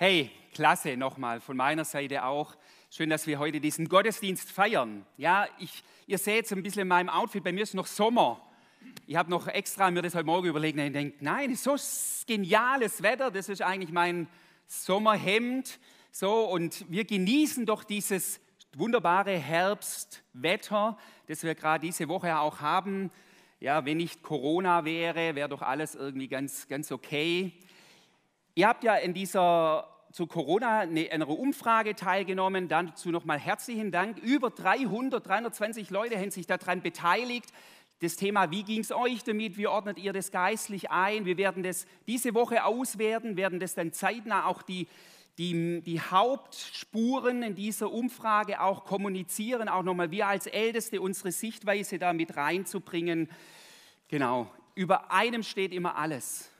Hey, klasse nochmal von meiner Seite auch. Schön, dass wir heute diesen Gottesdienst feiern. Ja, ich, ihr seht es ein bisschen in meinem Outfit, bei mir ist noch Sommer. Ich habe noch extra mir das heute Morgen überlegt und ich denke, nein, so geniales Wetter, das ist eigentlich mein Sommerhemd. So, und wir genießen doch dieses wunderbare Herbstwetter, das wir gerade diese Woche auch haben. Ja, wenn nicht Corona wäre, wäre doch alles irgendwie ganz, ganz okay. Ihr habt ja in dieser zu Corona eine, einer Umfrage teilgenommen. Dazu nochmal herzlichen Dank. Über 300, 320 Leute haben sich daran beteiligt. Das Thema, wie ging es euch damit? Wie ordnet ihr das geistlich ein? Wir werden das diese Woche auswerten, werden das dann zeitnah auch die, die, die Hauptspuren in dieser Umfrage auch kommunizieren, auch nochmal wir als Älteste unsere Sichtweise da mit reinzubringen. Genau, über einem steht immer alles.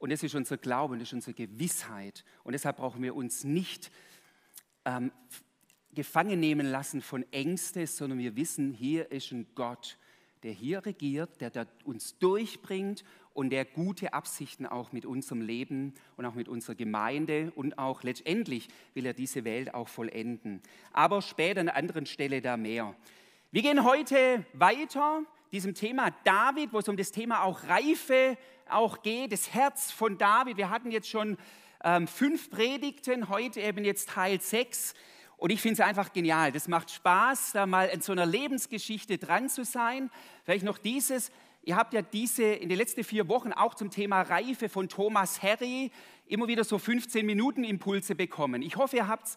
Und das ist unser Glaube, das ist unsere Gewissheit. Und deshalb brauchen wir uns nicht ähm, gefangen nehmen lassen von Ängsten, sondern wir wissen, hier ist ein Gott, der hier regiert, der, der uns durchbringt und der gute Absichten auch mit unserem Leben und auch mit unserer Gemeinde und auch letztendlich will er diese Welt auch vollenden. Aber später an einer anderen Stelle da mehr. Wir gehen heute weiter diesem Thema David, wo es um das Thema auch Reife auch geht, das Herz von David. Wir hatten jetzt schon ähm, fünf Predigten, heute eben jetzt Teil sechs. Und ich finde es einfach genial. Das macht Spaß, da mal in so einer Lebensgeschichte dran zu sein. Vielleicht noch dieses. Ihr habt ja diese in den letzten vier Wochen auch zum Thema Reife von Thomas Harry immer wieder so 15 Minuten Impulse bekommen. Ich hoffe, ihr habt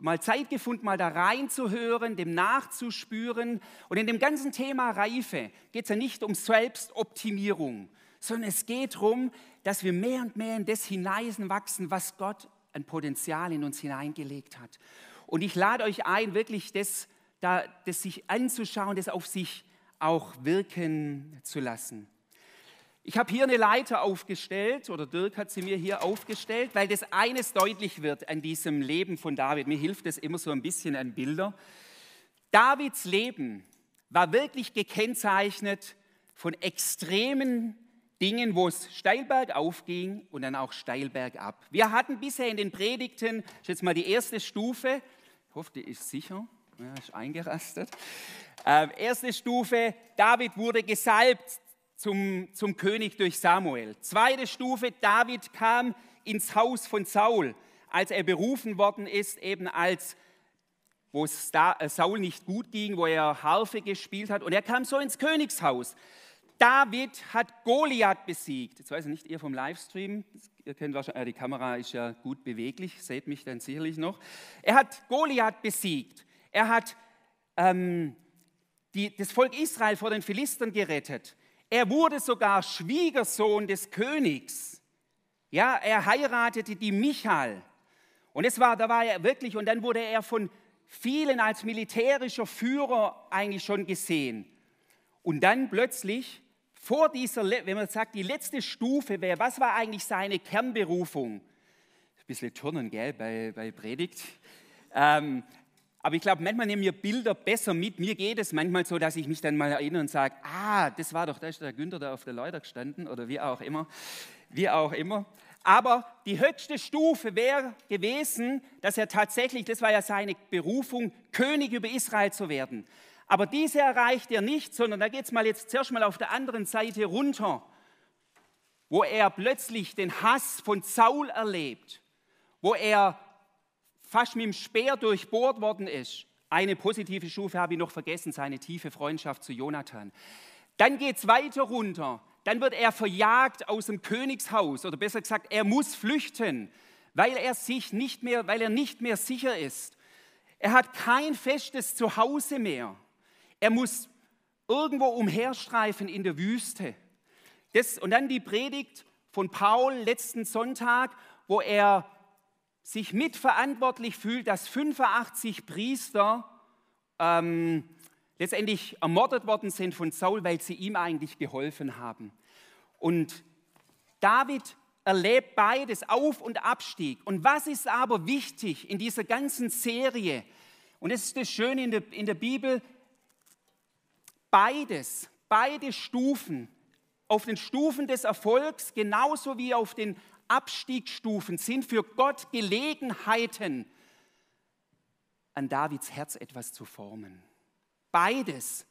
mal Zeit gefunden, mal da reinzuhören, dem nachzuspüren. Und in dem ganzen Thema Reife geht es ja nicht um Selbstoptimierung, sondern es geht darum, dass wir mehr und mehr in das hineinwachsen, was Gott ein Potenzial in uns hineingelegt hat. Und ich lade euch ein, wirklich das, da, das sich anzuschauen, das auf sich auch wirken zu lassen. Ich habe hier eine Leiter aufgestellt, oder Dirk hat sie mir hier aufgestellt, weil das eines deutlich wird an diesem Leben von David. Mir hilft das immer so ein bisschen an Bilder. Davids Leben war wirklich gekennzeichnet von extremen Dingen, wo es steil bergauf ging und dann auch steil bergab. Wir hatten bisher in den Predigten, ist jetzt mal die erste Stufe, ich hoffe, die ist sicher, ja, ist eingerastet. Äh, erste Stufe, David wurde gesalbt zum, zum König durch Samuel. Zweite Stufe, David kam ins Haus von Saul, als er berufen worden ist, eben als wo es äh, Saul nicht gut ging, wo er Harfe gespielt hat. Und er kam so ins Königshaus. David hat Goliath besiegt. Jetzt weiß ich nicht, ihr vom Livestream, ihr kennt wahrscheinlich, die Kamera ist ja gut beweglich, seht mich dann sicherlich noch. Er hat Goliath besiegt. Er hat ähm, die, das Volk Israel vor den Philistern gerettet. Er wurde sogar Schwiegersohn des Königs. Ja, er heiratete die Michal. Und es war, da war er wirklich, und dann wurde er von vielen als militärischer Führer eigentlich schon gesehen. Und dann plötzlich vor dieser, wenn man sagt, die letzte Stufe wäre, was war eigentlich seine Kernberufung? Ein bisschen Turnen, gell, bei, bei Predigt. Ähm, aber ich glaube, manchmal nehmen wir Bilder besser mit. Mir geht es manchmal so, dass ich mich dann mal erinnere und sage, ah, das war doch, da ist der Günther da auf der Leiter gestanden oder wie auch immer. Wie auch immer. Aber die höchste Stufe wäre gewesen, dass er tatsächlich, das war ja seine Berufung, König über Israel zu werden. Aber diese erreicht er nicht, sondern da geht es mal jetzt zuerst mal auf der anderen Seite runter, wo er plötzlich den Hass von Saul erlebt, wo er fast mit dem Speer durchbohrt worden ist. Eine positive Stufe habe ich noch vergessen, seine tiefe Freundschaft zu Jonathan. Dann geht es weiter runter. Dann wird er verjagt aus dem Königshaus oder besser gesagt, er muss flüchten, weil er sich nicht mehr, weil er nicht mehr sicher ist. Er hat kein festes Zuhause mehr. Er muss irgendwo umherstreifen in der Wüste. Das, und dann die Predigt von Paul letzten Sonntag, wo er sich mitverantwortlich fühlt, dass 85 Priester ähm, letztendlich ermordet worden sind von Saul, weil sie ihm eigentlich geholfen haben. Und David erlebt beides, Auf- und Abstieg. Und was ist aber wichtig in dieser ganzen Serie? Und das ist das Schöne in der, in der Bibel, beides, beide Stufen, auf den Stufen des Erfolgs genauso wie auf den Abstiegsstufen sind für Gott Gelegenheiten, an Davids Herz etwas zu formen. Beides.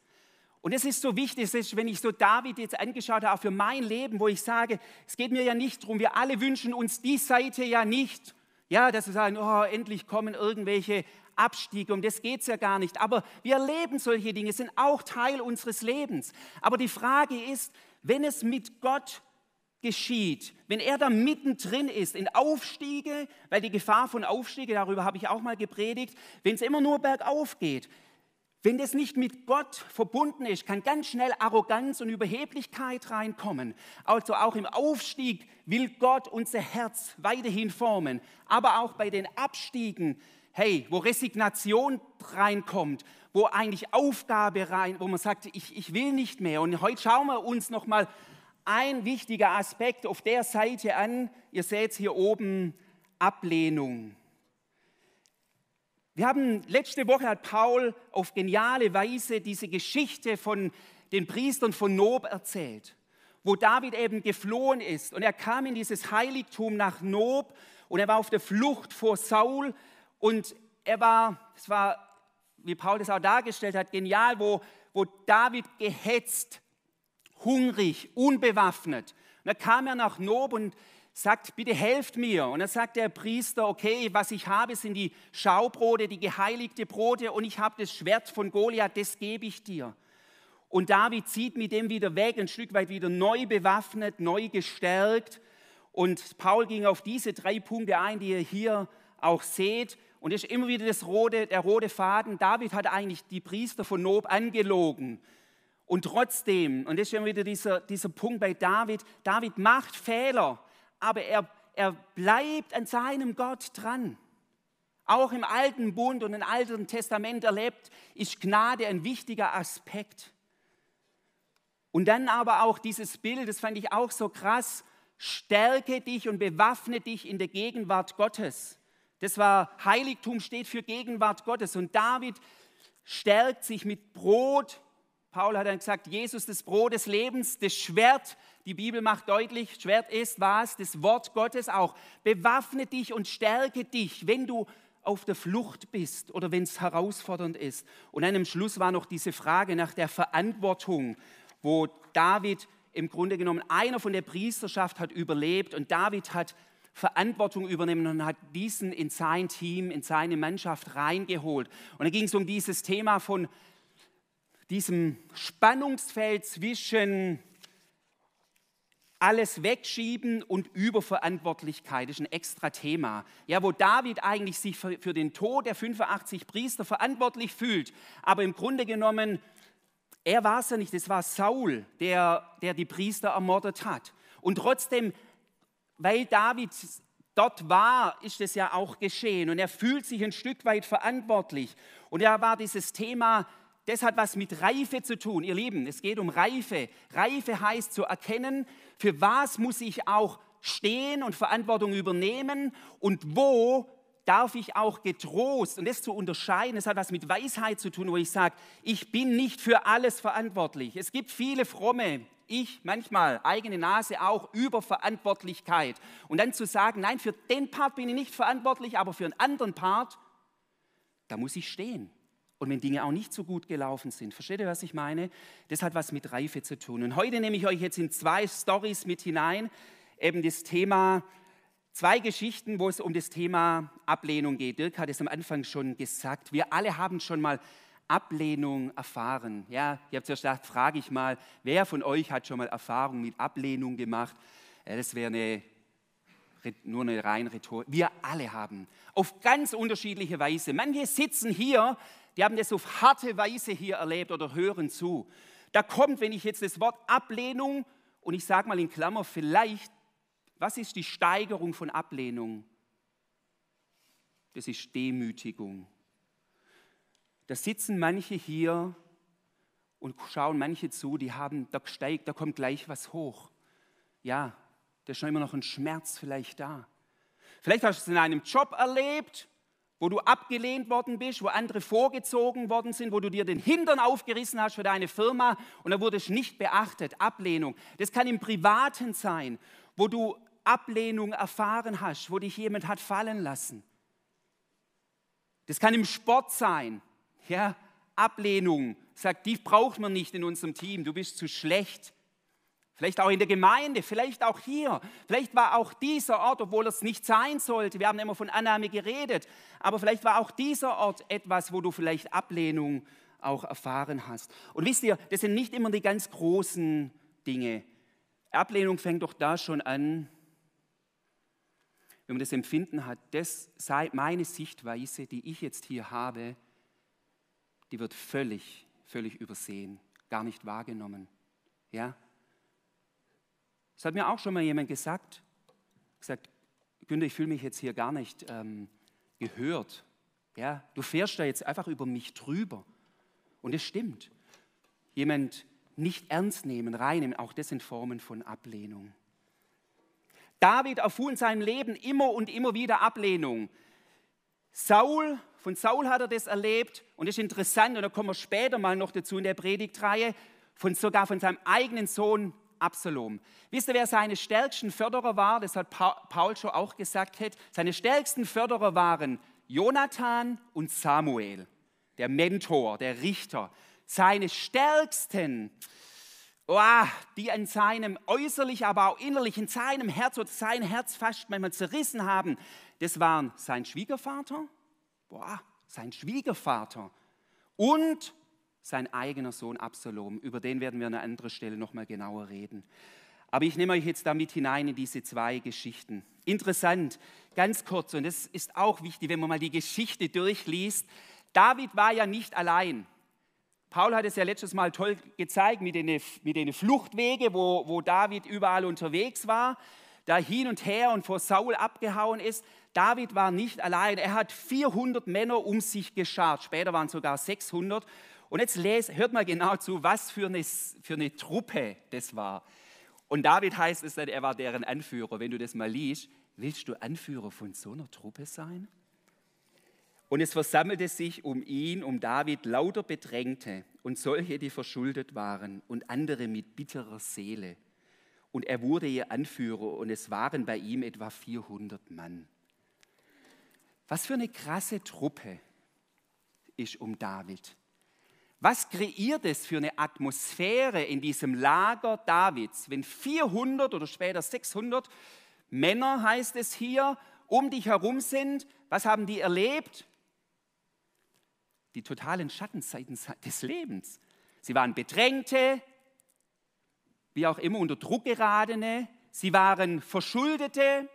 Und es ist so wichtig, ist, wenn ich so David jetzt angeschaut habe, auch für mein Leben, wo ich sage, es geht mir ja nicht darum, wir alle wünschen uns die Seite ja nicht, ja, dass wir sagen, oh, endlich kommen irgendwelche Abstiege, um das geht es ja gar nicht. Aber wir erleben solche Dinge, sind auch Teil unseres Lebens. Aber die Frage ist, wenn es mit Gott geschieht, wenn er da mittendrin ist in Aufstiege, weil die Gefahr von Aufstiege, darüber habe ich auch mal gepredigt, wenn es immer nur bergauf geht, wenn das nicht mit Gott verbunden ist, kann ganz schnell Arroganz und Überheblichkeit reinkommen. Also auch im Aufstieg will Gott unser Herz weiterhin formen, aber auch bei den Abstiegen, hey, wo Resignation reinkommt, wo eigentlich Aufgabe rein, wo man sagt, ich, ich will nicht mehr. Und heute schauen wir uns noch mal ein wichtiger Aspekt auf der Seite an. Ihr seht es hier oben, Ablehnung. Wir haben letzte Woche hat Paul auf geniale Weise diese Geschichte von den Priestern von Nob erzählt, wo David eben geflohen ist und er kam in dieses Heiligtum nach Nob und er war auf der Flucht vor Saul und er war, es war, wie Paul das auch dargestellt hat, genial, wo, wo David gehetzt hungrig, unbewaffnet. Und da kam er nach Nob und sagt, bitte helft mir. Und dann sagt der Priester, okay, was ich habe, sind die Schaubrote, die geheiligte Brote und ich habe das Schwert von Goliath, das gebe ich dir. Und David zieht mit dem wieder weg, ein Stück weit wieder neu bewaffnet, neu gestärkt. Und Paul ging auf diese drei Punkte ein, die ihr hier auch seht. Und es ist immer wieder das rote, der rote Faden. David hat eigentlich die Priester von Nob angelogen. Und trotzdem, und das ist schon wieder dieser, dieser Punkt bei David, David macht Fehler, aber er, er bleibt an seinem Gott dran. Auch im Alten Bund und im Alten Testament erlebt, ist Gnade ein wichtiger Aspekt. Und dann aber auch dieses Bild, das fand ich auch so krass, stärke dich und bewaffne dich in der Gegenwart Gottes. Das war Heiligtum steht für Gegenwart Gottes und David stärkt sich mit Brot, Paul hat dann gesagt, Jesus, das Brot des Lebens, das Schwert, die Bibel macht deutlich, Schwert ist was? Das Wort Gottes auch. Bewaffne dich und stärke dich, wenn du auf der Flucht bist oder wenn es herausfordernd ist. Und dann am Schluss war noch diese Frage nach der Verantwortung, wo David im Grunde genommen einer von der Priesterschaft hat überlebt und David hat Verantwortung übernehmen und hat diesen in sein Team, in seine Mannschaft reingeholt. Und dann ging es um dieses Thema von diesem Spannungsfeld zwischen alles wegschieben und Überverantwortlichkeit ist ein extra Thema. Ja, wo David eigentlich sich für, den Tod der 85 Priester verantwortlich fühlt, aber im Grunde genommen, er war es ja nicht, es war Saul, der, der die Priester ermordet hat. Und trotzdem, weil David dort war, ist es ja auch geschehen und er fühlt sich ein Stück weit verantwortlich. Und er war dieses Thema das hat was mit Reife zu tun. Ihr Lieben, es geht um Reife. Reife heißt zu erkennen, für was muss ich auch stehen und Verantwortung übernehmen und wo darf ich auch getrost, und das zu unterscheiden, das hat was mit Weisheit zu tun, wo ich sage, ich bin nicht für alles verantwortlich. Es gibt viele fromme, ich manchmal, eigene Nase auch, über Verantwortlichkeit. Und dann zu sagen, nein, für den Part bin ich nicht verantwortlich, aber für einen anderen Part, da muss ich stehen und wenn Dinge auch nicht so gut gelaufen sind. Versteht ihr, was ich meine? Das hat was mit Reife zu tun. Und heute nehme ich euch jetzt in zwei Stories mit hinein, eben das Thema, zwei Geschichten, wo es um das Thema Ablehnung geht. Dirk hat es am Anfang schon gesagt. Wir alle haben schon mal Ablehnung erfahren. Ja, ich habe zuerst gedacht, frage ich mal, wer von euch hat schon mal Erfahrung mit Ablehnung gemacht? Das wäre eine, nur eine rein Rhetorik. Wir alle haben auf ganz unterschiedliche Weise. Manche sitzen hier die haben das auf harte Weise hier erlebt oder hören zu. Da kommt, wenn ich jetzt das Wort Ablehnung und ich sage mal in Klammer vielleicht, was ist die Steigerung von Ablehnung? Das ist Demütigung. Da sitzen manche hier und schauen manche zu, die haben, da steigt, da kommt gleich was hoch. Ja, da ist schon immer noch ein Schmerz vielleicht da. Vielleicht hast du es in einem Job erlebt, wo du abgelehnt worden bist, wo andere vorgezogen worden sind, wo du dir den Hintern aufgerissen hast für deine Firma und da wurdest nicht beachtet, Ablehnung. Das kann im Privaten sein, wo du Ablehnung erfahren hast, wo dich jemand hat fallen lassen. Das kann im Sport sein, ja, Ablehnung, sagt, die braucht man nicht in unserem Team, du bist zu schlecht. Vielleicht auch in der Gemeinde, vielleicht auch hier. Vielleicht war auch dieser Ort, obwohl es nicht sein sollte, wir haben immer von Annahme geredet, aber vielleicht war auch dieser Ort etwas, wo du vielleicht Ablehnung auch erfahren hast. Und wisst ihr, das sind nicht immer die ganz großen Dinge. Ablehnung fängt doch da schon an, wenn man das Empfinden hat, das sei meine Sichtweise, die ich jetzt hier habe, die wird völlig, völlig übersehen, gar nicht wahrgenommen. Ja? Das hat mir auch schon mal jemand gesagt, gesagt, Günther, ich fühle mich jetzt hier gar nicht ähm, gehört. Ja, du fährst da jetzt einfach über mich drüber. Und es stimmt. Jemand nicht ernst nehmen, reinnehmen, auch das sind Formen von Ablehnung. David erfuhr in seinem Leben immer und immer wieder Ablehnung. Saul, von Saul hat er das erlebt und das ist interessant und da kommen wir später mal noch dazu in der Predigtreihe, von, sogar von seinem eigenen Sohn Absalom. Wisst ihr, wer seine stärksten Förderer war? Das hat Paul schon auch gesagt. Hat. Seine stärksten Förderer waren Jonathan und Samuel, der Mentor, der Richter. Seine stärksten oh, die an seinem äußerlich, aber auch innerlich, in seinem Herz oder sein Herz fast manchmal zerrissen haben, das waren sein Schwiegervater, boah, sein Schwiegervater und sein eigener Sohn Absalom. Über den werden wir an einer anderen Stelle nochmal genauer reden. Aber ich nehme euch jetzt damit hinein in diese zwei Geschichten. Interessant, ganz kurz, und das ist auch wichtig, wenn man mal die Geschichte durchliest. David war ja nicht allein. Paul hat es ja letztes Mal toll gezeigt mit den, mit den Fluchtwege, wo, wo David überall unterwegs war, da hin und her und vor Saul abgehauen ist. David war nicht allein. Er hat 400 Männer um sich geschart. Später waren es sogar 600. Und jetzt lest, hört mal genau zu, was für eine, für eine Truppe das war. Und David heißt es dann, er war deren Anführer. Wenn du das mal liest, willst du Anführer von so einer Truppe sein? Und es versammelte sich um ihn, um David, lauter Bedrängte und solche, die verschuldet waren und andere mit bitterer Seele. Und er wurde ihr Anführer und es waren bei ihm etwa 400 Mann. Was für eine krasse Truppe ist um David. Was kreiert es für eine Atmosphäre in diesem Lager Davids, wenn 400 oder später 600 Männer, heißt es hier, um dich herum sind? Was haben die erlebt? die totalen Schattenseiten des Lebens. Sie waren Bedrängte, wie auch immer unter Druck geratene, sie waren Verschuldete,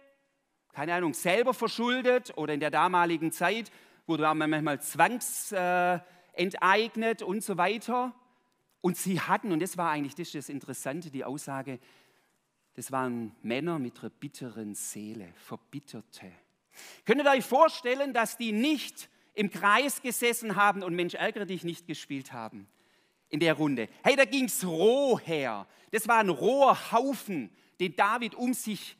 keine Ahnung, selber verschuldet oder in der damaligen Zeit wurde man manchmal zwangsenteignet äh, und so weiter. Und sie hatten, und das war eigentlich das, das Interessante, die Aussage, das waren Männer mit einer bitteren Seele, Verbitterte. Könnt ihr euch vorstellen, dass die nicht im Kreis gesessen haben und Mensch, ärgere dich nicht gespielt haben in der Runde. Hey, da ging es roh her. Das war ein roher Haufen, den David um sich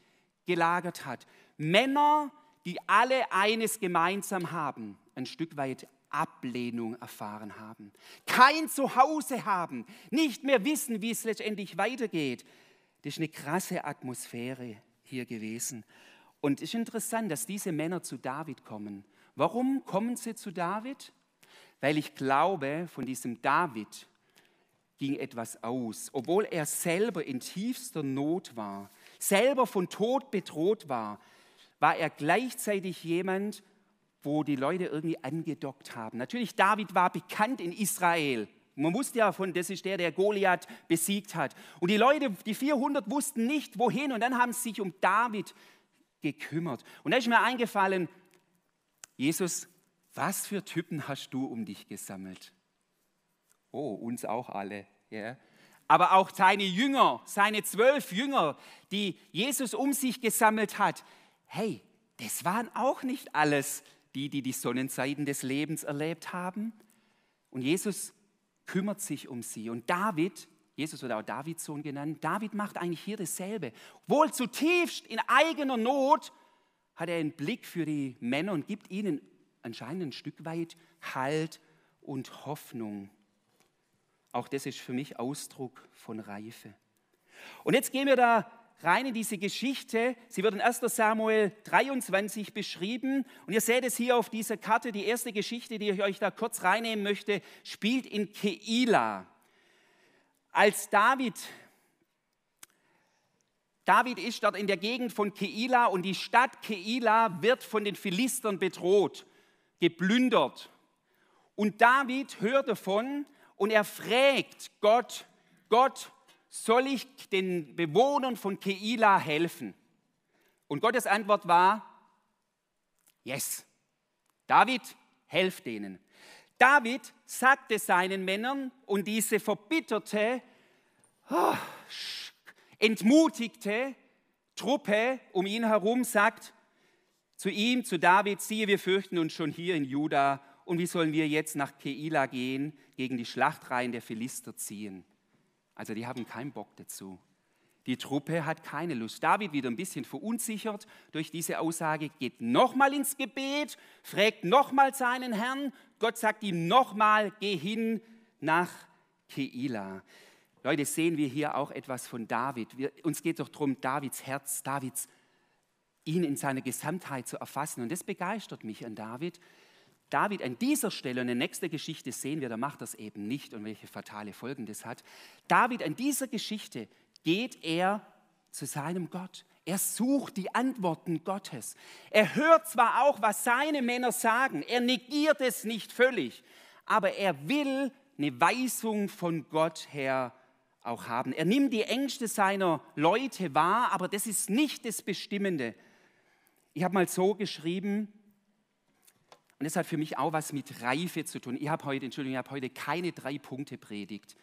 gelagert hat. Männer, die alle eines gemeinsam haben, ein Stück weit Ablehnung erfahren haben, kein Zuhause haben, nicht mehr wissen, wie es letztendlich weitergeht. Das ist eine krasse Atmosphäre hier gewesen. Und es ist interessant, dass diese Männer zu David kommen Warum kommen sie zu David? Weil ich glaube, von diesem David ging etwas aus. Obwohl er selber in tiefster Not war, selber von Tod bedroht war, war er gleichzeitig jemand, wo die Leute irgendwie angedockt haben. Natürlich, David war bekannt in Israel. Man wusste ja von, das ist der, der Goliath besiegt hat. Und die Leute, die 400, wussten nicht, wohin. Und dann haben sie sich um David gekümmert. Und da ist mir eingefallen, Jesus, was für Typen hast du um dich gesammelt? Oh, uns auch alle. Ja. Aber auch seine Jünger, seine zwölf Jünger, die Jesus um sich gesammelt hat. Hey, das waren auch nicht alles die, die die Sonnenseiten des Lebens erlebt haben. Und Jesus kümmert sich um sie. Und David, Jesus wird auch Davids Sohn genannt, David macht eigentlich hier dasselbe. Wohl zutiefst in eigener Not hat er einen Blick für die Männer und gibt ihnen anscheinend ein Stück weit Halt und Hoffnung. Auch das ist für mich Ausdruck von Reife. Und jetzt gehen wir da rein in diese Geschichte. Sie wird in 1 Samuel 23 beschrieben. Und ihr seht es hier auf dieser Karte. Die erste Geschichte, die ich euch da kurz reinnehmen möchte, spielt in Keila. Als David, David ist dort in der Gegend von Keila und die Stadt Keila wird von den Philistern bedroht, geplündert. Und David hört davon und er fragt Gott, Gott, soll ich den Bewohnern von Keila helfen? Und Gottes Antwort war, yes. David, helft denen. David sagte seinen Männern und diese verbitterte, oh, entmutigte Truppe um ihn herum sagt zu ihm, zu David, siehe, wir fürchten uns schon hier in Juda und wie sollen wir jetzt nach Keila gehen, gegen die Schlachtreihen der Philister ziehen? Also die haben keinen Bock dazu. Die Truppe hat keine Lust. David wieder ein bisschen verunsichert durch diese Aussage, geht nochmal ins Gebet, fragt nochmal seinen Herrn. Gott sagt ihm nochmal, geh hin nach Keila. Leute, sehen wir hier auch etwas von David. Wir, uns geht doch darum, Davids Herz, Davids, ihn in seiner Gesamtheit zu erfassen. Und das begeistert mich an David, David an dieser Stelle, und in der nächsten Geschichte sehen wir, da macht das eben nicht und welche fatale Folgen das hat. David an dieser Geschichte geht er zu seinem Gott. Er sucht die Antworten Gottes. Er hört zwar auch, was seine Männer sagen, er negiert es nicht völlig, aber er will eine Weisung von Gott her auch haben. Er nimmt die Ängste seiner Leute wahr, aber das ist nicht das Bestimmende. Ich habe mal so geschrieben, und das hat für mich auch was mit Reife zu tun. Ich habe heute, Entschuldigung, ich habe heute keine drei Punkte predigt.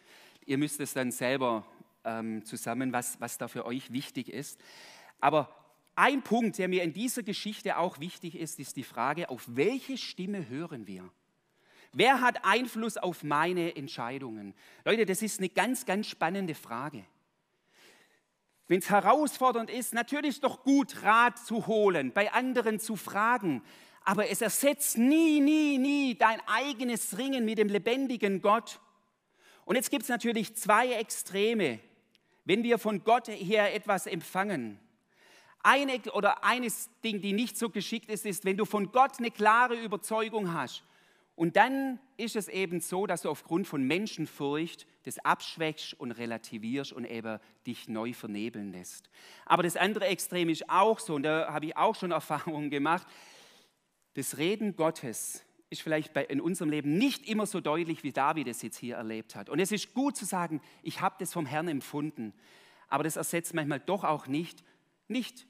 Ihr müsst es dann selber ähm, zusammen, was, was da für euch wichtig ist. Aber ein Punkt, der mir in dieser Geschichte auch wichtig ist, ist die Frage, auf welche Stimme hören wir? Wer hat Einfluss auf meine Entscheidungen? Leute, das ist eine ganz, ganz spannende Frage. Wenn es herausfordernd ist, natürlich ist doch gut, Rat zu holen, bei anderen zu fragen aber es ersetzt nie, nie, nie dein eigenes Ringen mit dem lebendigen Gott. Und jetzt gibt es natürlich zwei Extreme, wenn wir von Gott her etwas empfangen. Eine oder eines Ding, die nicht so geschickt ist, ist, wenn du von Gott eine klare Überzeugung hast. Und dann ist es eben so, dass du aufgrund von Menschenfurcht das abschwächst und relativierst und eben dich neu vernebeln lässt. Aber das andere Extrem ist auch so, und da habe ich auch schon Erfahrungen gemacht, das Reden Gottes ist vielleicht bei, in unserem Leben nicht immer so deutlich, wie David es jetzt hier erlebt hat. Und es ist gut zu sagen, ich habe das vom Herrn empfunden. Aber das ersetzt manchmal doch auch nicht, nicht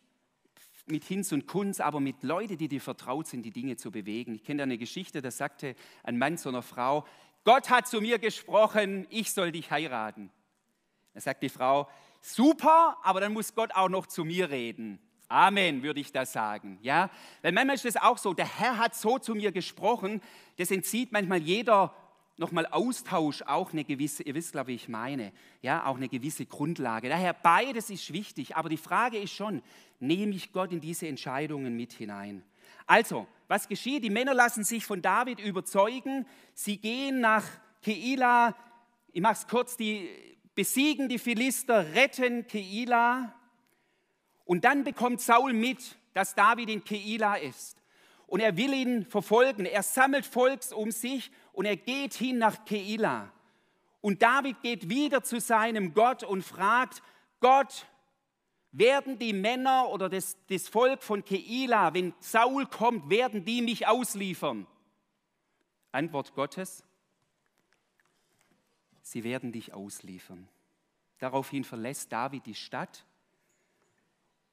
mit Hinz und Kunz, aber mit Leuten, die dir vertraut sind, die Dinge zu bewegen. Ich kenne da eine Geschichte, da sagte ein Mann zu einer Frau, Gott hat zu mir gesprochen, ich soll dich heiraten. Da sagt die Frau, super, aber dann muss Gott auch noch zu mir reden. Amen, würde ich da sagen. Ja? Weil manchmal ist es auch so, der Herr hat so zu mir gesprochen, das entzieht manchmal jeder nochmal Austausch auch eine gewisse, ihr wisst, glaube ich, ich meine, ja, auch eine gewisse Grundlage. Daher beides ist wichtig, aber die Frage ist schon, nehme ich Gott in diese Entscheidungen mit hinein? Also, was geschieht? Die Männer lassen sich von David überzeugen, sie gehen nach Keila, ich mache es kurz, die besiegen die Philister, retten Keila, und dann bekommt Saul mit, dass David in Keila ist. Und er will ihn verfolgen. Er sammelt Volks um sich und er geht hin nach Keila. Und David geht wieder zu seinem Gott und fragt, Gott, werden die Männer oder das, das Volk von Keila, wenn Saul kommt, werden die mich ausliefern? Antwort Gottes, sie werden dich ausliefern. Daraufhin verlässt David die Stadt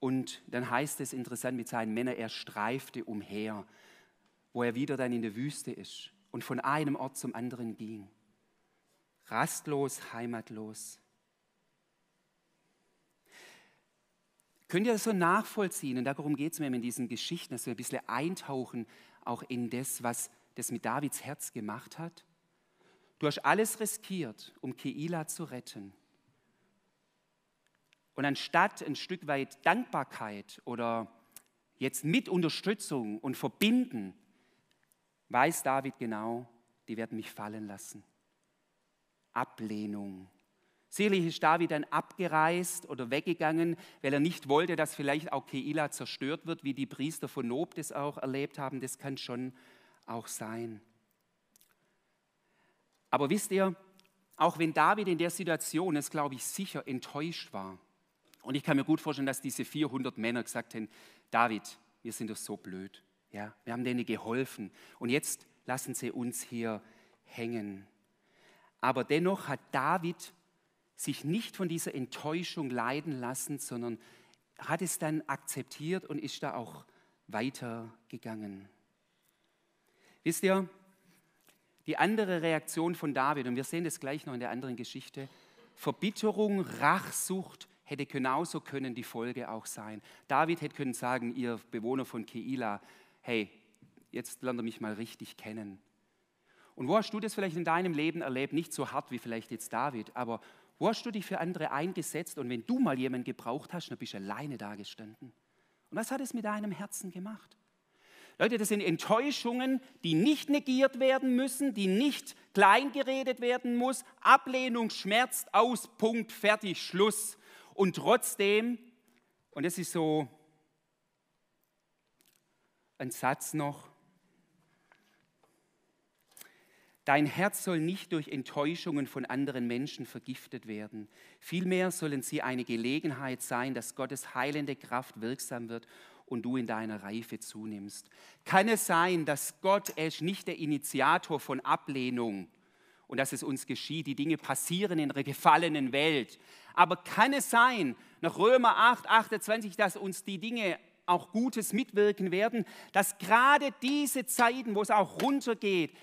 und dann heißt es interessant mit seinen Männern, er streifte umher, wo er wieder dann in der Wüste ist und von einem Ort zum anderen ging. Rastlos, heimatlos. Könnt ihr das so nachvollziehen? Und darum geht es mir in diesen Geschichten, dass wir ein bisschen eintauchen, auch in das, was das mit Davids Herz gemacht hat. Du hast alles riskiert, um Keila zu retten. Und anstatt ein Stück weit Dankbarkeit oder jetzt mit Unterstützung und Verbinden, weiß David genau, die werden mich fallen lassen. Ablehnung, Sicherlich ist David dann abgereist oder weggegangen, weil er nicht wollte, dass vielleicht auch Keila zerstört wird, wie die Priester von Nob das auch erlebt haben. Das kann schon auch sein. Aber wisst ihr, auch wenn David in der Situation, das glaube ich sicher, enttäuscht war, und ich kann mir gut vorstellen, dass diese 400 Männer gesagt haben, David, wir sind doch so blöd. Ja, wir haben denen geholfen und jetzt lassen sie uns hier hängen. Aber dennoch hat David sich nicht von dieser Enttäuschung leiden lassen, sondern hat es dann akzeptiert und ist da auch weitergegangen. Wisst ihr, die andere Reaktion von David, und wir sehen das gleich noch in der anderen Geschichte, Verbitterung, Rachsucht hätte genauso können die Folge auch sein. David hätte können sagen, ihr Bewohner von Keila, hey, jetzt lernt ihr mich mal richtig kennen. Und wo hast du das vielleicht in deinem Leben erlebt? Nicht so hart wie vielleicht jetzt David, aber wo hast du dich für andere eingesetzt und wenn du mal jemanden gebraucht hast, dann bist du alleine dagestanden? Und was hat es mit deinem Herzen gemacht? Leute, das sind Enttäuschungen, die nicht negiert werden müssen, die nicht kleingeredet werden muss. Ablehnung schmerzt aus, Punkt, fertig, Schluss. Und trotzdem, und das ist so ein Satz noch, Dein Herz soll nicht durch Enttäuschungen von anderen Menschen vergiftet werden. Vielmehr sollen sie eine Gelegenheit sein, dass Gottes heilende Kraft wirksam wird und du in deiner Reife zunimmst. Kann es sein, dass Gott, er ist nicht der Initiator von Ablehnung und dass es uns geschieht, die Dinge passieren in einer gefallenen Welt. Aber kann es sein, nach Römer 8, 28, dass uns die Dinge auch Gutes mitwirken werden, dass gerade diese Zeiten, wo es auch runtergeht,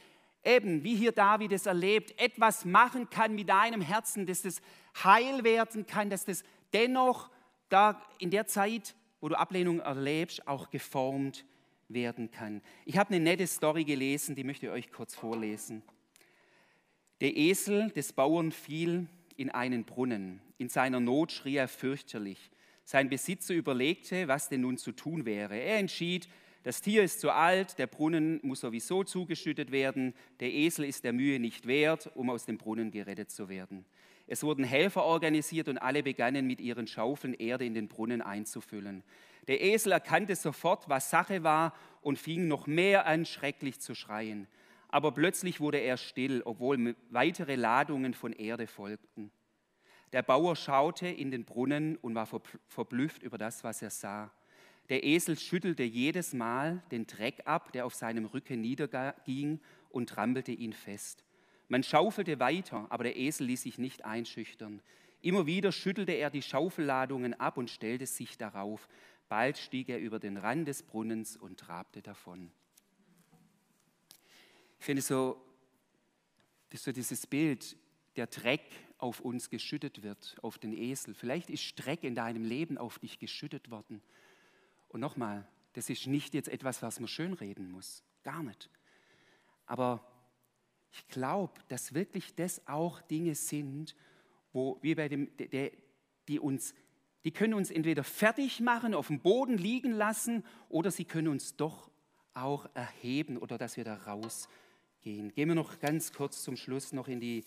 eben, wie hier David es erlebt, etwas machen kann mit deinem Herzen, dass das heil werden kann, dass das dennoch da in der Zeit, wo du Ablehnung erlebst, auch geformt werden kann. Ich habe eine nette Story gelesen, die möchte ich euch kurz vorlesen. Der Esel des Bauern fiel in einen Brunnen. In seiner Not schrie er fürchterlich. Sein Besitzer überlegte, was denn nun zu tun wäre. Er entschied, das Tier ist zu alt, der Brunnen muss sowieso zugeschüttet werden, der Esel ist der Mühe nicht wert, um aus dem Brunnen gerettet zu werden. Es wurden Helfer organisiert und alle begannen mit ihren Schaufeln Erde in den Brunnen einzufüllen. Der Esel erkannte sofort, was Sache war und fing noch mehr an, schrecklich zu schreien. Aber plötzlich wurde er still, obwohl weitere Ladungen von Erde folgten. Der Bauer schaute in den Brunnen und war verblüfft über das, was er sah. Der Esel schüttelte jedes Mal den Dreck ab, der auf seinem Rücken niederging, und trampelte ihn fest. Man schaufelte weiter, aber der Esel ließ sich nicht einschüchtern. Immer wieder schüttelte er die Schaufelladungen ab und stellte sich darauf. Bald stieg er über den Rand des Brunnens und trabte davon. Ich finde so, das so dieses Bild, der Dreck auf uns geschüttet wird, auf den Esel. Vielleicht ist Dreck in deinem Leben auf dich geschüttet worden. Und nochmal, das ist nicht jetzt etwas, was man schönreden muss. Gar nicht. Aber ich glaube, dass wirklich das auch Dinge sind, wo wir bei dem, der, die uns, die können uns entweder fertig machen, auf dem Boden liegen lassen, oder sie können uns doch auch erheben oder dass wir da rausgehen. Gehen wir noch ganz kurz zum Schluss noch in die,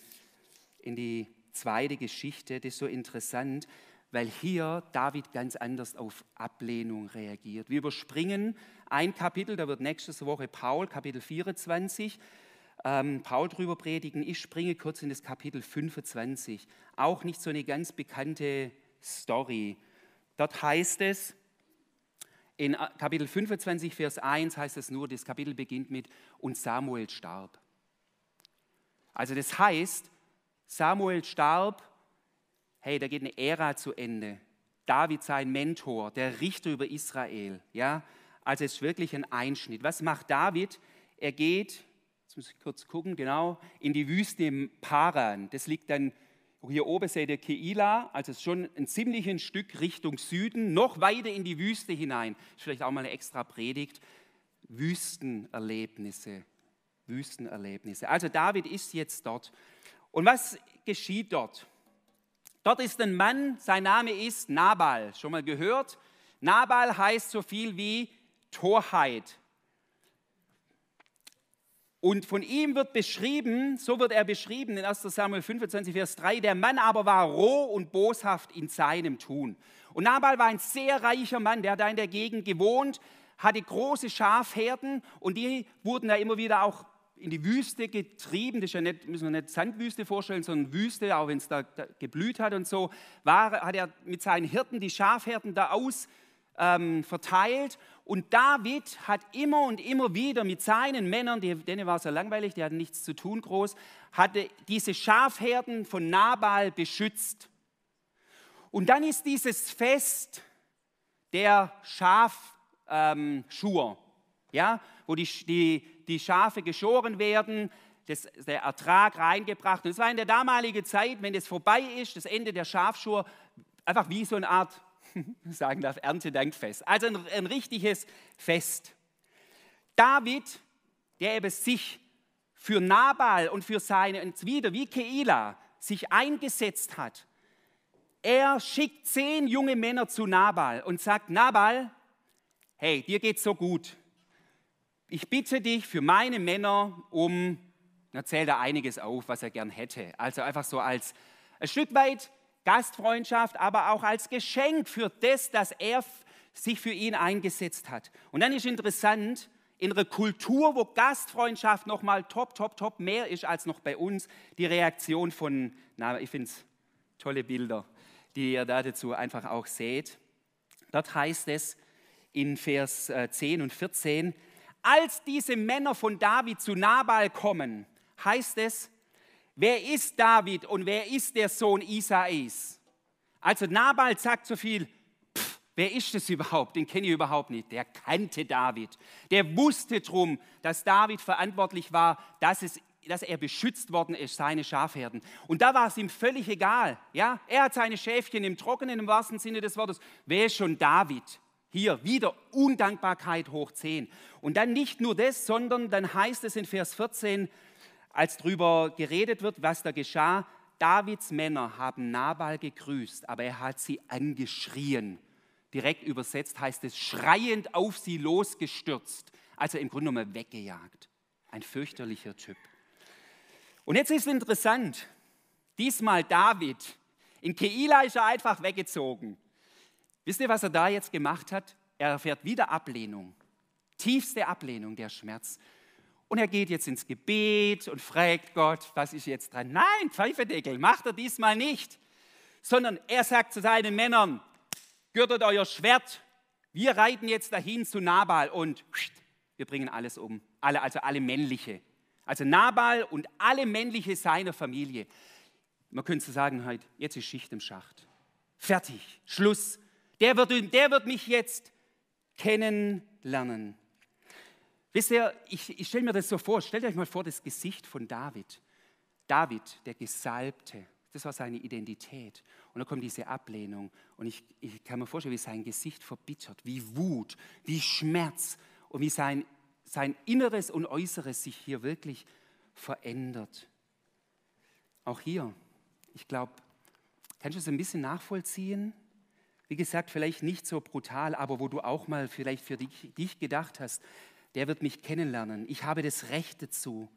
in die zweite Geschichte. Das ist so interessant weil hier David ganz anders auf Ablehnung reagiert. Wir überspringen ein Kapitel, da wird nächste Woche Paul, Kapitel 24, ähm, Paul drüber predigen. Ich springe kurz in das Kapitel 25. Auch nicht so eine ganz bekannte Story. Dort heißt es, in Kapitel 25, Vers 1 heißt es nur, das Kapitel beginnt mit, und Samuel starb. Also das heißt, Samuel starb hey, da geht eine Ära zu Ende. David sein Mentor, der Richter über Israel. Ja? Also es ist wirklich ein Einschnitt. Was macht David? Er geht, jetzt muss ich kurz gucken, genau, in die Wüste im Paran. Das liegt dann hier oben seht ihr Keila, also schon ein ziemliches Stück Richtung Süden, noch weiter in die Wüste hinein. Ist vielleicht auch mal eine extra Predigt. Wüstenerlebnisse. Wüstenerlebnisse. Also David ist jetzt dort. Und was geschieht dort? Dort ist ein Mann, sein Name ist Nabal. Schon mal gehört? Nabal heißt so viel wie Torheit. Und von ihm wird beschrieben, so wird er beschrieben in 1 Samuel 25, Vers 3, der Mann aber war roh und boshaft in seinem Tun. Und Nabal war ein sehr reicher Mann, der da in der Gegend gewohnt, hatte große Schafherden und die wurden da immer wieder auch in die Wüste getrieben. Das ist ja nicht, müssen wir nicht Sandwüste vorstellen, sondern Wüste, auch wenn es da, geblüht hat und so, war, hat er mit seinen Hirten die Schafherden da aus ähm, verteilt. Und David hat immer und immer wieder mit seinen Männern, die, denen war es ja langweilig, die hatten nichts zu tun groß, hatte diese Schafherden von Nabal beschützt. Und dann ist dieses Fest der Schafschur, ähm, ja, wo die, die, die Schafe geschoren werden, das, der Ertrag reingebracht. Und es war in der damaligen Zeit, wenn es vorbei ist, das Ende der Schafschur, einfach wie so eine Art, sagen darf, Erntedankfest. Also ein, ein richtiges Fest. David, der eben sich für Nabal und für seine, und wieder wie Keila, sich eingesetzt hat, er schickt zehn junge Männer zu Nabal und sagt, Nabal, hey, dir geht's so gut ich bitte dich für meine Männer um, er zählt da einiges auf, was er gern hätte. Also einfach so als ein Stück weit Gastfreundschaft, aber auch als Geschenk für das, dass er sich für ihn eingesetzt hat. Und dann ist interessant, in einer Kultur, wo Gastfreundschaft nochmal top, top, top mehr ist als noch bei uns, die Reaktion von, na, ich finde es tolle Bilder, die ihr da dazu einfach auch seht. Dort heißt es in Vers 10 äh, und 14, als diese Männer von David zu Nabal kommen, heißt es, wer ist David und wer ist der Sohn Isais? Also Nabal sagt so viel, pff, wer ist das überhaupt? Den kenne ich überhaupt nicht. Der kannte David. Der wusste drum, dass David verantwortlich war, dass, es, dass er beschützt worden ist, seine Schafherden. Und da war es ihm völlig egal. Ja? Er hat seine Schäfchen im Trockenen, im wahrsten Sinne des Wortes. Wer ist schon David? Hier wieder Undankbarkeit hoch 10. Und dann nicht nur das, sondern dann heißt es in Vers 14, als darüber geredet wird, was da geschah, Davids Männer haben Nabal gegrüßt, aber er hat sie angeschrien. Direkt übersetzt heißt es, schreiend auf sie losgestürzt. Also im Grunde genommen weggejagt. Ein fürchterlicher Typ. Und jetzt ist interessant, diesmal David. In Keila ist er einfach weggezogen. Wisst ihr, was er da jetzt gemacht hat? Er erfährt wieder Ablehnung. Tiefste Ablehnung, der Schmerz. Und er geht jetzt ins Gebet und fragt Gott, was ist jetzt dran? Nein, Pfeifedeckel, macht er diesmal nicht. Sondern er sagt zu seinen Männern, gürtet euer Schwert, wir reiten jetzt dahin zu Nabal und wir bringen alles um. Alle, also alle männliche. Also Nabal und alle männliche seiner Familie. Man könnte sagen, halt, jetzt ist Schicht im Schacht. Fertig, Schluss. Der wird, der wird mich jetzt kennenlernen. Wisst ihr, ich, ich stelle mir das so vor, stellt euch mal vor, das Gesicht von David. David, der Gesalbte, das war seine Identität. Und dann kommt diese Ablehnung. Und ich, ich kann mir vorstellen, wie sein Gesicht verbittert, wie Wut, wie Schmerz und wie sein, sein Inneres und Äußeres sich hier wirklich verändert. Auch hier, ich glaube, kannst du es ein bisschen nachvollziehen? Wie gesagt, vielleicht nicht so brutal, aber wo du auch mal vielleicht für dich, dich gedacht hast, der wird mich kennenlernen. Ich habe das Recht dazu.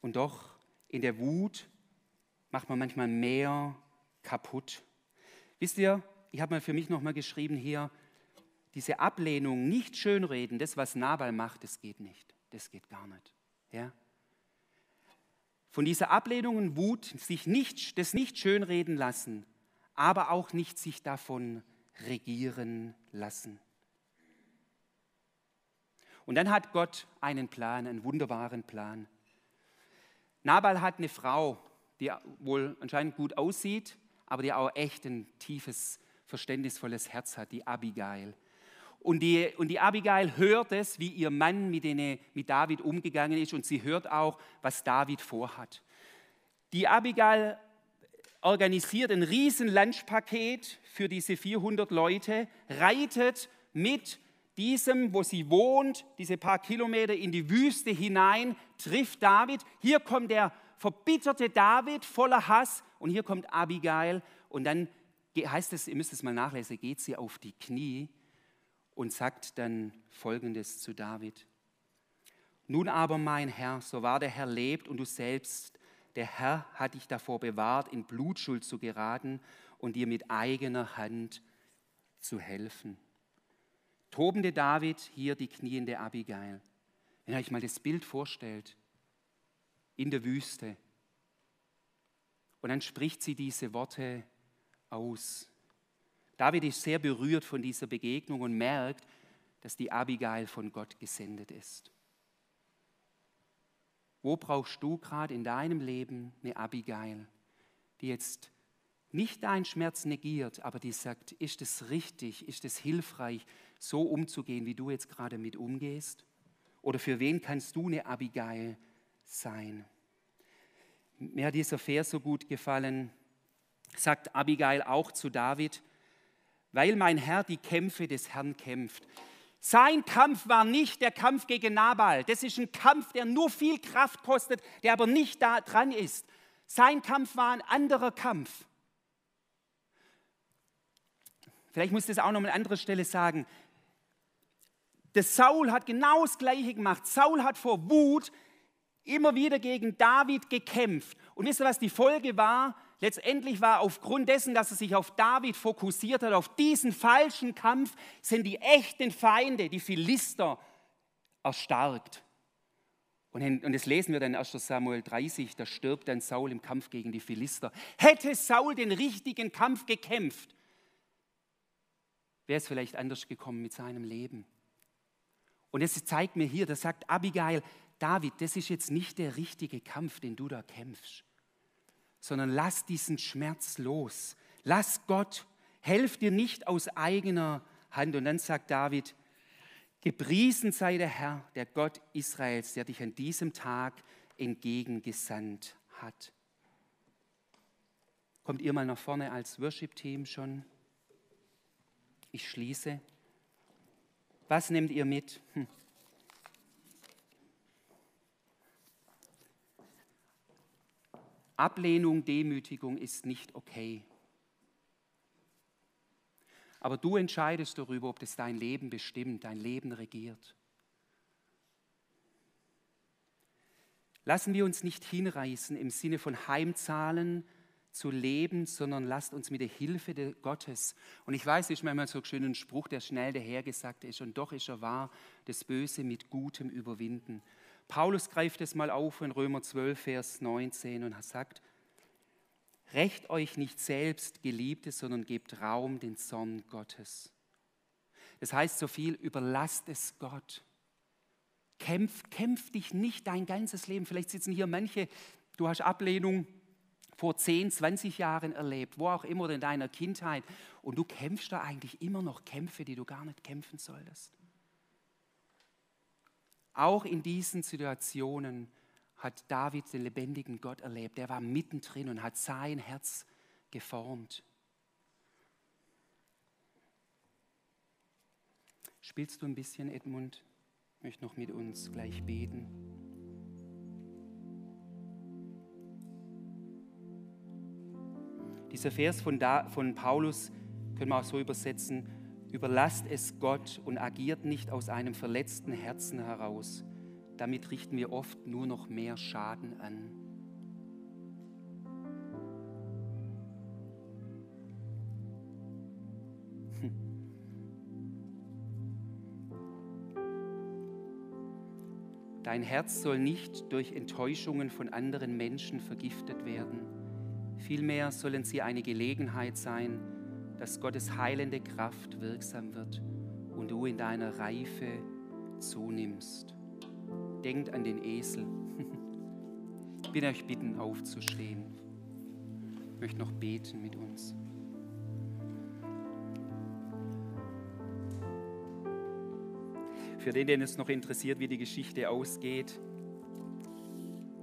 Und doch in der Wut macht man manchmal mehr kaputt. Wisst ihr, ich habe mal für mich nochmal geschrieben hier, diese Ablehnung, nicht schönreden, das, was Nabal macht, das geht nicht. Das geht gar nicht. Ja? Von dieser Ablehnung und Wut, sich nicht, das nicht schönreden lassen, aber auch nicht sich davon regieren lassen. Und dann hat Gott einen Plan, einen wunderbaren Plan. Nabal hat eine Frau, die wohl anscheinend gut aussieht, aber die auch echt ein tiefes, verständnisvolles Herz hat, die Abigail. Und die, und die Abigail hört es, wie ihr Mann mit, denen, mit David umgegangen ist und sie hört auch, was David vorhat. Die Abigail organisiert ein riesen Lunchpaket für diese 400 Leute, reitet mit diesem, wo sie wohnt, diese paar Kilometer in die Wüste hinein, trifft David. Hier kommt der verbitterte David voller Hass und hier kommt Abigail und dann heißt es, ihr müsst es mal nachlesen, geht sie auf die Knie und sagt dann Folgendes zu David. Nun aber, mein Herr, so wahr der Herr lebt und du selbst, der Herr hat dich davor bewahrt, in Blutschuld zu geraten und dir mit eigener Hand zu helfen. Tobende David, hier die kniende Abigail. Wenn ihr euch mal das Bild vorstellt, in der Wüste. Und dann spricht sie diese Worte aus. David ist sehr berührt von dieser Begegnung und merkt, dass die Abigail von Gott gesendet ist. Wo brauchst du gerade in deinem Leben eine Abigail, die jetzt nicht deinen Schmerz negiert, aber die sagt, ist es richtig, ist es hilfreich, so umzugehen, wie du jetzt gerade mit umgehst? Oder für wen kannst du eine Abigail sein? Mir hat dieser Vers so gut gefallen, sagt Abigail auch zu David, weil mein Herr die Kämpfe des Herrn kämpft. Sein Kampf war nicht der Kampf gegen Nabal. Das ist ein Kampf, der nur viel Kraft kostet, der aber nicht da dran ist. Sein Kampf war ein anderer Kampf. Vielleicht muss ich das auch noch an anderer Stelle sagen. Der Saul hat genau das Gleiche gemacht. Saul hat vor Wut immer wieder gegen David gekämpft. Und wisst ihr, was die Folge war? Letztendlich war aufgrund dessen, dass er sich auf David fokussiert hat, auf diesen falschen Kampf, sind die echten Feinde, die Philister, erstarkt. Und, das lesen wir dann in 1 Samuel 30, da stirbt dann Saul im Kampf gegen die Philister. Hätte Saul den richtigen Kampf gekämpft, wäre es vielleicht anders gekommen mit seinem Leben. Und es zeigt mir hier, da sagt Abigail, David, das ist jetzt nicht der richtige Kampf, den du da kämpfst sondern lass diesen Schmerz los. Lass Gott, helf dir nicht aus eigener Hand. Und dann sagt David, gepriesen sei der Herr, der Gott Israels, der dich an diesem Tag entgegengesandt hat. Kommt ihr mal nach vorne als Worship-Team schon? Ich schließe. Was nehmt ihr mit? Hm. Ablehnung, Demütigung ist nicht okay. Aber du entscheidest darüber, ob das dein Leben bestimmt, dein Leben regiert. Lassen wir uns nicht hinreißen im Sinne von Heimzahlen zu leben, sondern lasst uns mit der Hilfe Gottes, und ich weiß, es ist manchmal so ein schöner Spruch, der schnell dahergesagt ist, und doch ist er wahr, das Böse mit Gutem überwinden. Paulus greift es mal auf in Römer 12, Vers 19 und sagt, Recht euch nicht selbst, Geliebte, sondern gebt Raum den Zorn Gottes. Das heißt so viel, überlasst es Gott. Kämpf, kämpf dich nicht dein ganzes Leben. Vielleicht sitzen hier manche, du hast Ablehnung vor 10, 20 Jahren erlebt, wo auch immer in deiner Kindheit, und du kämpfst da eigentlich immer noch Kämpfe, die du gar nicht kämpfen solltest. Auch in diesen Situationen hat David den lebendigen Gott erlebt. Er war mittendrin und hat sein Herz geformt. Spielst du ein bisschen, Edmund? Ich möchte noch mit uns gleich beten. Dieser Vers von, da, von Paulus können wir auch so übersetzen, Überlasst es Gott und agiert nicht aus einem verletzten Herzen heraus. Damit richten wir oft nur noch mehr Schaden an. Hm. Dein Herz soll nicht durch Enttäuschungen von anderen Menschen vergiftet werden. Vielmehr sollen sie eine Gelegenheit sein, dass Gottes heilende Kraft wirksam wird und du in deiner Reife zunimmst. Denkt an den Esel. Ich will euch bitten, aufzustehen. Ich möchte noch beten mit uns. Für den, den es noch interessiert, wie die Geschichte ausgeht,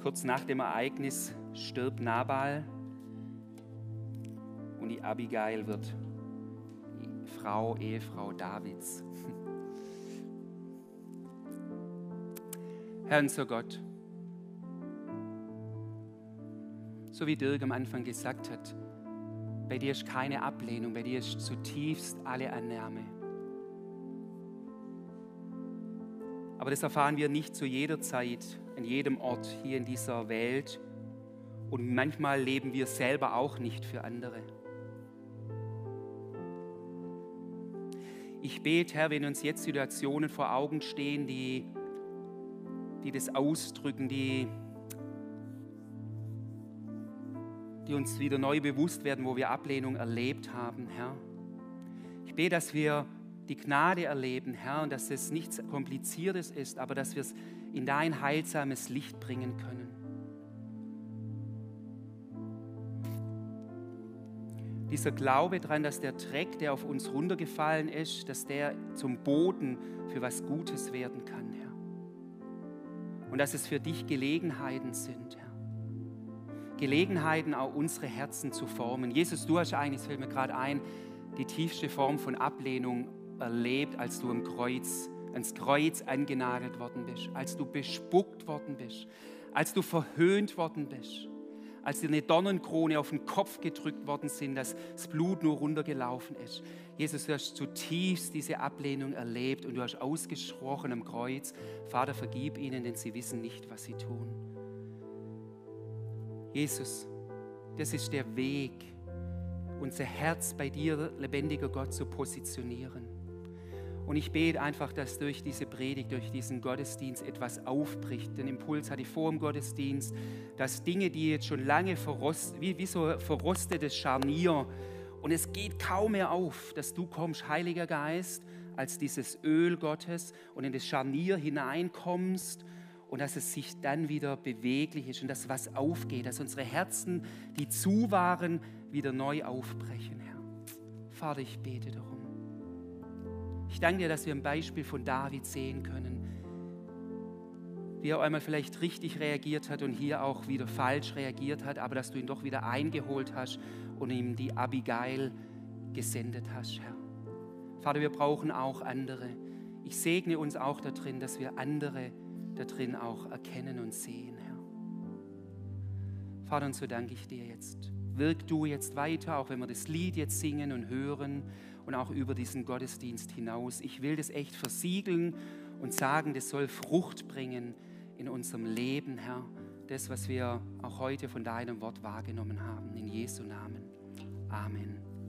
kurz nach dem Ereignis stirbt Nabal und die Abigail wird Frau, Ehefrau Davids. Herr unser Gott, so wie Dirk am Anfang gesagt hat, bei dir ist keine Ablehnung, bei dir ist zutiefst alle Annahme. Aber das erfahren wir nicht zu jeder Zeit, in jedem Ort hier in dieser Welt. Und manchmal leben wir selber auch nicht für andere. Ich bete, Herr, wenn uns jetzt Situationen vor Augen stehen, die, die das ausdrücken, die, die uns wieder neu bewusst werden, wo wir Ablehnung erlebt haben, Herr. Ich bete, dass wir die Gnade erleben, Herr, und dass es nichts Kompliziertes ist, aber dass wir es in dein heilsames Licht bringen können. Dieser Glaube daran, dass der Dreck, der auf uns runtergefallen ist, dass der zum Boden für was Gutes werden kann, Herr. Und dass es für dich Gelegenheiten sind, Herr. Gelegenheiten, auch unsere Herzen zu formen. Jesus, du hast eigentlich, es fällt mir gerade ein, die tiefste Form von Ablehnung erlebt, als du am Kreuz, ans Kreuz angenagelt worden bist, als du bespuckt worden bist, als du verhöhnt worden bist, als dir eine Dornenkrone auf den Kopf gedrückt worden sind, dass das Blut nur runtergelaufen ist. Jesus, du hast zutiefst diese Ablehnung erlebt und du hast ausgesprochen am Kreuz, Vater, vergib ihnen, denn sie wissen nicht, was sie tun. Jesus, das ist der Weg, unser Herz bei dir, lebendiger Gott, zu positionieren. Und ich bete einfach, dass durch diese Predigt, durch diesen Gottesdienst etwas aufbricht. Den Impuls hatte ich vor dem Gottesdienst, dass Dinge, die jetzt schon lange verrostet, wie, wie so verrostetes Scharnier, und es geht kaum mehr auf, dass du kommst, Heiliger Geist, als dieses Öl Gottes und in das Scharnier hineinkommst und dass es sich dann wieder beweglich ist und dass was aufgeht, dass unsere Herzen, die zu waren, wieder neu aufbrechen, Herr. Vater, ich bete darum. Ich danke dir, dass wir ein Beispiel von David sehen können, wie er einmal vielleicht richtig reagiert hat und hier auch wieder falsch reagiert hat, aber dass du ihn doch wieder eingeholt hast und ihm die Abigail gesendet hast, Herr. Vater, wir brauchen auch andere. Ich segne uns auch darin, dass wir andere darin auch erkennen und sehen, Herr. Vater, und so danke ich dir jetzt. Wirk du jetzt weiter, auch wenn wir das Lied jetzt singen und hören und auch über diesen Gottesdienst hinaus. Ich will das echt versiegeln und sagen, das soll Frucht bringen in unserem Leben, Herr. Das, was wir auch heute von deinem Wort wahrgenommen haben. In Jesu Namen. Amen.